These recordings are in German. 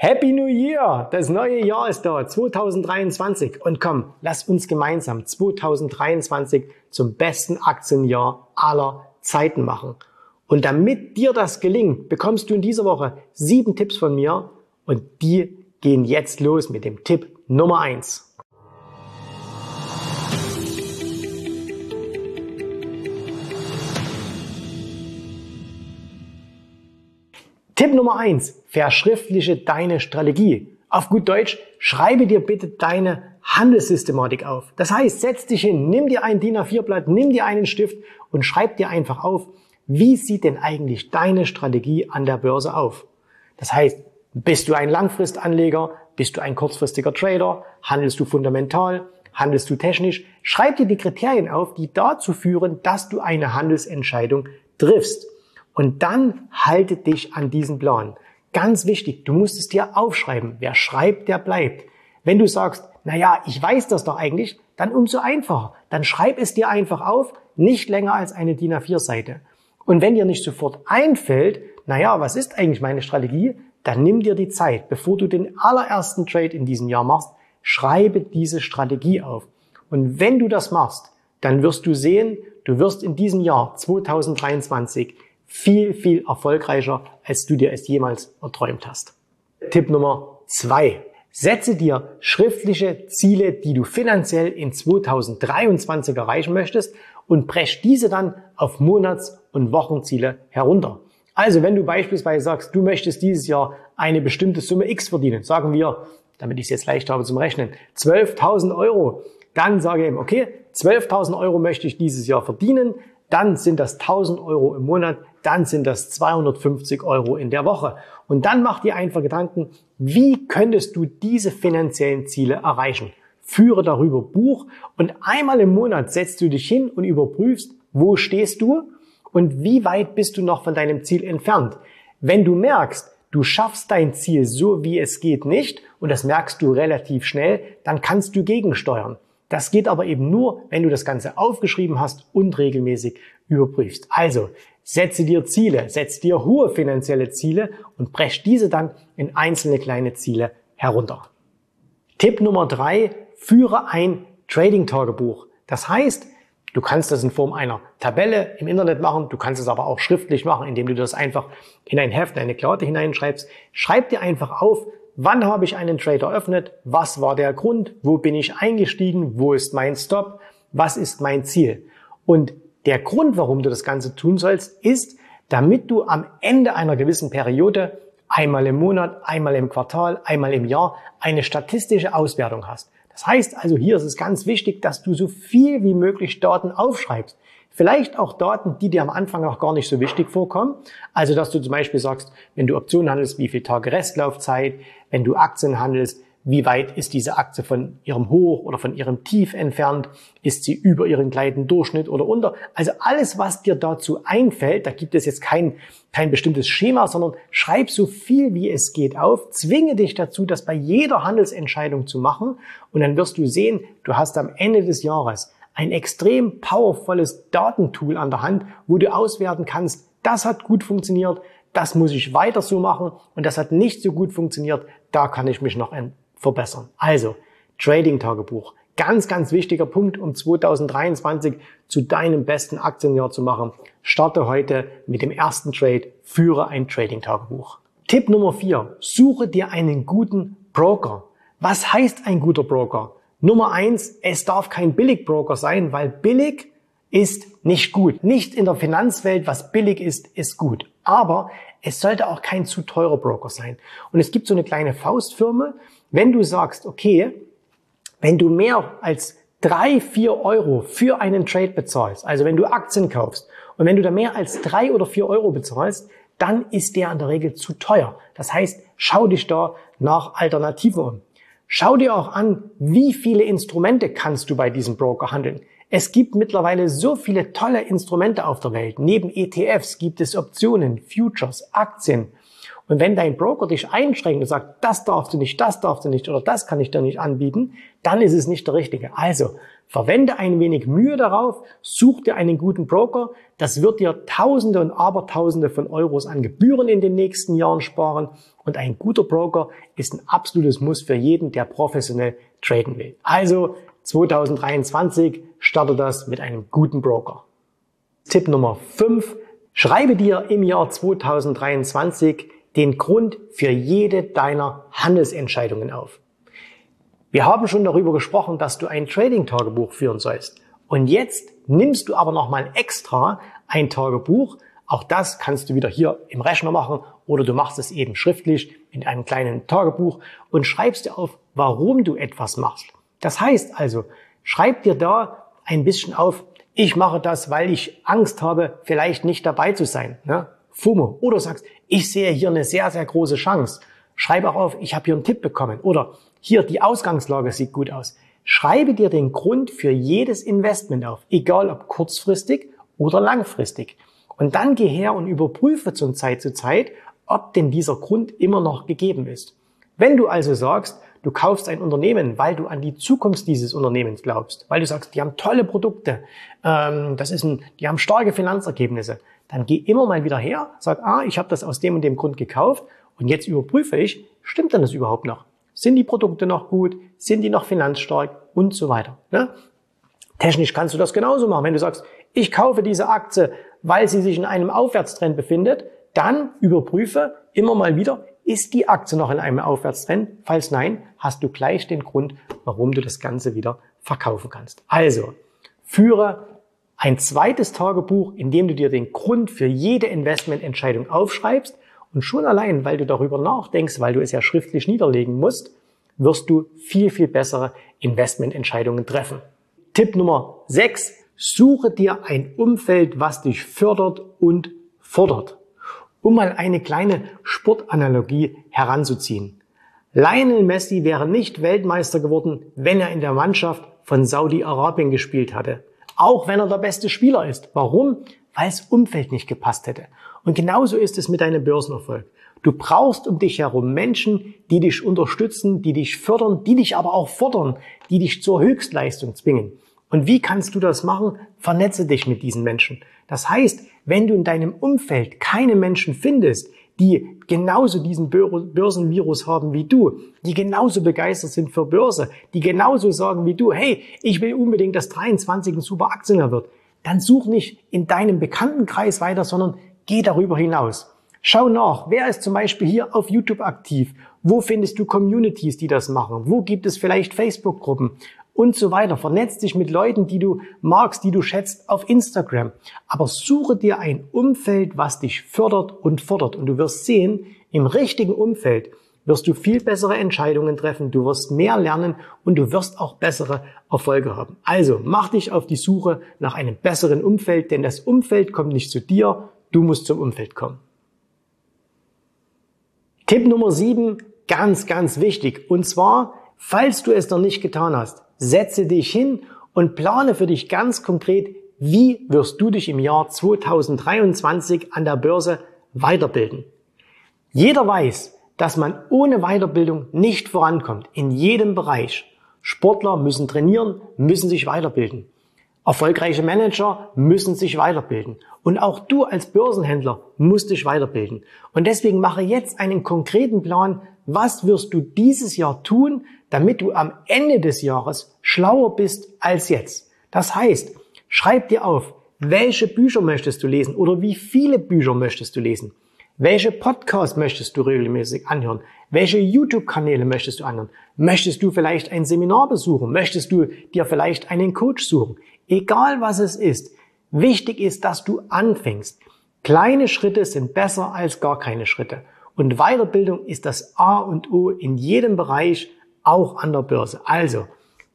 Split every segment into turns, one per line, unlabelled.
Happy New Year! Das neue Jahr ist da, 2023. Und komm, lass uns gemeinsam 2023 zum besten Aktienjahr aller Zeiten machen. Und damit dir das gelingt, bekommst du in dieser Woche sieben Tipps von mir und die gehen jetzt los mit dem Tipp Nummer eins. Tipp Nummer eins: Verschriftliche deine Strategie. Auf gut Deutsch, schreibe dir bitte deine Handelssystematik auf. Das heißt, setz dich hin, nimm dir ein DIN A4-Blatt, nimm dir einen Stift und schreib dir einfach auf, wie sieht denn eigentlich deine Strategie an der Börse auf? Das heißt, bist du ein Langfristanleger? Bist du ein kurzfristiger Trader? Handelst du fundamental? Handelst du technisch? Schreib dir die Kriterien auf, die dazu führen, dass du eine Handelsentscheidung triffst. Und dann halte dich an diesen Plan. Ganz wichtig, du musst es dir aufschreiben. Wer schreibt, der bleibt. Wenn du sagst, na ja, ich weiß das doch eigentlich, dann umso einfacher. Dann schreib es dir einfach auf, nicht länger als eine DIN A4 Seite. Und wenn dir nicht sofort einfällt, na ja, was ist eigentlich meine Strategie, dann nimm dir die Zeit, bevor du den allerersten Trade in diesem Jahr machst, schreibe diese Strategie auf. Und wenn du das machst, dann wirst du sehen, du wirst in diesem Jahr 2023 viel, viel erfolgreicher, als du dir es jemals erträumt hast. Tipp Nummer zwei. Setze dir schriftliche Ziele, die du finanziell in 2023 erreichen möchtest und brech diese dann auf Monats- und Wochenziele herunter. Also wenn du beispielsweise sagst, du möchtest dieses Jahr eine bestimmte Summe X verdienen, sagen wir, damit ich es jetzt leicht habe zum Rechnen, 12.000 Euro, dann sage ich ihm, okay, 12.000 Euro möchte ich dieses Jahr verdienen, dann sind das 1000 Euro im Monat, dann sind das 250 Euro in der Woche. Und dann mach dir einfach Gedanken, wie könntest du diese finanziellen Ziele erreichen? Führe darüber Buch und einmal im Monat setzt du dich hin und überprüfst, wo stehst du und wie weit bist du noch von deinem Ziel entfernt. Wenn du merkst, du schaffst dein Ziel so wie es geht nicht und das merkst du relativ schnell, dann kannst du gegensteuern. Das geht aber eben nur, wenn du das Ganze aufgeschrieben hast und regelmäßig überprüfst. Also setze dir Ziele, setze dir hohe finanzielle Ziele und brech diese dann in einzelne kleine Ziele herunter. Tipp Nummer drei, führe ein Trading-Tagebuch. Das heißt, du kannst das in Form einer Tabelle im Internet machen, du kannst es aber auch schriftlich machen, indem du das einfach in ein Heft, in eine Klaute hineinschreibst. Schreib dir einfach auf, Wann habe ich einen Trade eröffnet? Was war der Grund? Wo bin ich eingestiegen? Wo ist mein Stop? Was ist mein Ziel? Und der Grund, warum du das Ganze tun sollst, ist, damit du am Ende einer gewissen Periode einmal im Monat, einmal im Quartal, einmal im Jahr eine statistische Auswertung hast. Das heißt also, hier ist es ganz wichtig, dass du so viel wie möglich Daten aufschreibst. Vielleicht auch Daten, die dir am Anfang auch gar nicht so wichtig vorkommen. Also, dass du zum Beispiel sagst, wenn du Optionen handelst, wie viele Tage Restlaufzeit, wenn du Aktien handelst, wie weit ist diese Aktie von ihrem Hoch oder von ihrem Tief entfernt? Ist sie über ihren gleiten Durchschnitt oder unter? Also alles, was dir dazu einfällt, da gibt es jetzt kein, kein bestimmtes Schema, sondern schreib so viel wie es geht auf, zwinge dich dazu, das bei jeder Handelsentscheidung zu machen und dann wirst du sehen, du hast am Ende des Jahres ein extrem powervolles Datentool an der Hand, wo du auswerten kannst, das hat gut funktioniert, das muss ich weiter so machen und das hat nicht so gut funktioniert, da kann ich mich noch verbessern. Also, Trading-Tagebuch. Ganz, ganz wichtiger Punkt, um 2023 zu deinem besten Aktienjahr zu machen. Starte heute mit dem ersten Trade, führe ein Trading-Tagebuch. Tipp Nummer vier: Suche dir einen guten Broker. Was heißt ein guter Broker? Nummer eins, es darf kein Billigbroker sein, weil billig ist nicht gut. Nicht in der Finanzwelt, was billig ist, ist gut. Aber es sollte auch kein zu teurer Broker sein. Und es gibt so eine kleine Faustfirma. Wenn du sagst, okay, wenn du mehr als drei, vier Euro für einen Trade bezahlst, also wenn du Aktien kaufst und wenn du da mehr als drei oder vier Euro bezahlst, dann ist der in der Regel zu teuer. Das heißt, schau dich da nach Alternativen um. Schau dir auch an, wie viele Instrumente kannst du bei diesem Broker handeln. Es gibt mittlerweile so viele tolle Instrumente auf der Welt. Neben ETFs gibt es Optionen, Futures, Aktien. Und wenn dein Broker dich einschränkt und sagt, das darfst du nicht, das darfst du nicht oder das kann ich dir nicht anbieten, dann ist es nicht der richtige. Also verwende ein wenig Mühe darauf, such dir einen guten Broker. Das wird dir Tausende und Abertausende von Euros an Gebühren in den nächsten Jahren sparen. Und ein guter Broker ist ein absolutes Muss für jeden, der professionell traden will. Also 2023 starte das mit einem guten Broker. Tipp Nummer 5. Schreibe dir im Jahr 2023 den Grund für jede deiner Handelsentscheidungen auf. Wir haben schon darüber gesprochen, dass du ein Trading-Tagebuch führen sollst. Und jetzt nimmst du aber nochmal extra ein Tagebuch. Auch das kannst du wieder hier im Rechner machen oder du machst es eben schriftlich in einem kleinen Tagebuch und schreibst dir auf, warum du etwas machst. Das heißt also, schreib dir da ein bisschen auf, ich mache das, weil ich Angst habe, vielleicht nicht dabei zu sein. Ne? FOMO. Oder sagst, ich sehe hier eine sehr, sehr große Chance. Schreib auch auf, ich habe hier einen Tipp bekommen. Oder hier, die Ausgangslage sieht gut aus. Schreibe dir den Grund für jedes Investment auf, egal ob kurzfristig oder langfristig. Und dann geh her und überprüfe von Zeit zu Zeit, ob denn dieser Grund immer noch gegeben ist. Wenn du also sagst, du kaufst ein Unternehmen, weil du an die Zukunft dieses Unternehmens glaubst, weil du sagst, die haben tolle Produkte, ähm, das ist ein, die haben starke Finanzergebnisse, dann geh immer mal wieder her, sag, ah, ich habe das aus dem und dem Grund gekauft und jetzt überprüfe ich, stimmt denn das überhaupt noch? Sind die Produkte noch gut? Sind die noch finanzstark? Und so weiter. Ne? Technisch kannst du das genauso machen. Wenn du sagst, ich kaufe diese Aktie, weil sie sich in einem Aufwärtstrend befindet, dann überprüfe immer mal wieder, ist die Aktie noch in einem Aufwärtstrend? Falls nein, hast du gleich den Grund, warum du das Ganze wieder verkaufen kannst. Also, führe ein zweites Tagebuch, in dem du dir den Grund für jede Investmententscheidung aufschreibst und schon allein, weil du darüber nachdenkst, weil du es ja schriftlich niederlegen musst, wirst du viel, viel bessere Investmententscheidungen treffen. Tipp Nummer 6. Suche dir ein Umfeld, was dich fördert und fordert um mal eine kleine Sportanalogie heranzuziehen. Lionel Messi wäre nicht Weltmeister geworden, wenn er in der Mannschaft von Saudi-Arabien gespielt hatte. Auch wenn er der beste Spieler ist. Warum? Weil das Umfeld nicht gepasst hätte. Und genauso ist es mit deinem Börsenerfolg. Du brauchst um dich herum Menschen, die dich unterstützen, die dich fördern, die dich aber auch fordern, die dich zur Höchstleistung zwingen. Und wie kannst du das machen? Vernetze dich mit diesen Menschen. Das heißt, wenn du in deinem Umfeld keine Menschen findest, die genauso diesen Börsenvirus haben wie du, die genauso begeistert sind für Börse, die genauso sagen wie du, hey, ich will unbedingt, dass 23 ein super Aktionär wird, dann such nicht in deinem Bekanntenkreis weiter, sondern geh darüber hinaus. Schau nach, wer ist zum Beispiel hier auf YouTube aktiv? Wo findest du Communities, die das machen? Wo gibt es vielleicht Facebook-Gruppen? Und so weiter. Vernetz dich mit Leuten, die du magst, die du schätzt auf Instagram. Aber suche dir ein Umfeld, was dich fördert und fordert. Und du wirst sehen, im richtigen Umfeld wirst du viel bessere Entscheidungen treffen, du wirst mehr lernen und du wirst auch bessere Erfolge haben. Also mach dich auf die Suche nach einem besseren Umfeld, denn das Umfeld kommt nicht zu dir, du musst zum Umfeld kommen. Tipp Nummer sieben, ganz, ganz wichtig. Und zwar, falls du es noch nicht getan hast, setze dich hin und plane für dich ganz konkret, wie wirst du dich im Jahr 2023 an der Börse weiterbilden. Jeder weiß, dass man ohne Weiterbildung nicht vorankommt, in jedem Bereich. Sportler müssen trainieren, müssen sich weiterbilden. Erfolgreiche Manager müssen sich weiterbilden. Und auch du als Börsenhändler musst dich weiterbilden. Und deswegen mache jetzt einen konkreten Plan, was wirst du dieses Jahr tun, damit du am Ende des Jahres schlauer bist als jetzt. Das heißt, schreib dir auf, welche Bücher möchtest du lesen oder wie viele Bücher möchtest du lesen? Welche Podcasts möchtest du regelmäßig anhören? Welche YouTube-Kanäle möchtest du anhören? Möchtest du vielleicht ein Seminar besuchen? Möchtest du dir vielleicht einen Coach suchen? Egal was es ist. Wichtig ist, dass du anfängst. Kleine Schritte sind besser als gar keine Schritte. Und Weiterbildung ist das A und O in jedem Bereich auch an der Börse. Also,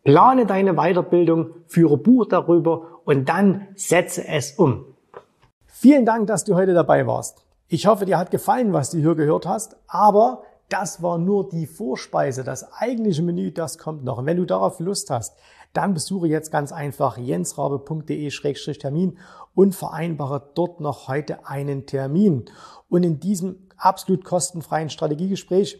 plane deine Weiterbildung, führe Buch darüber und dann setze es um. Vielen Dank, dass du heute dabei warst. Ich hoffe, dir hat gefallen, was du hier gehört hast, aber das war nur die Vorspeise. Das eigentliche Menü, das kommt noch. Und wenn du darauf Lust hast, dann besuche jetzt ganz einfach jensrabe.de-termin und vereinbare dort noch heute einen Termin. Und in diesem absolut kostenfreien Strategiegespräch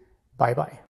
Bye bye.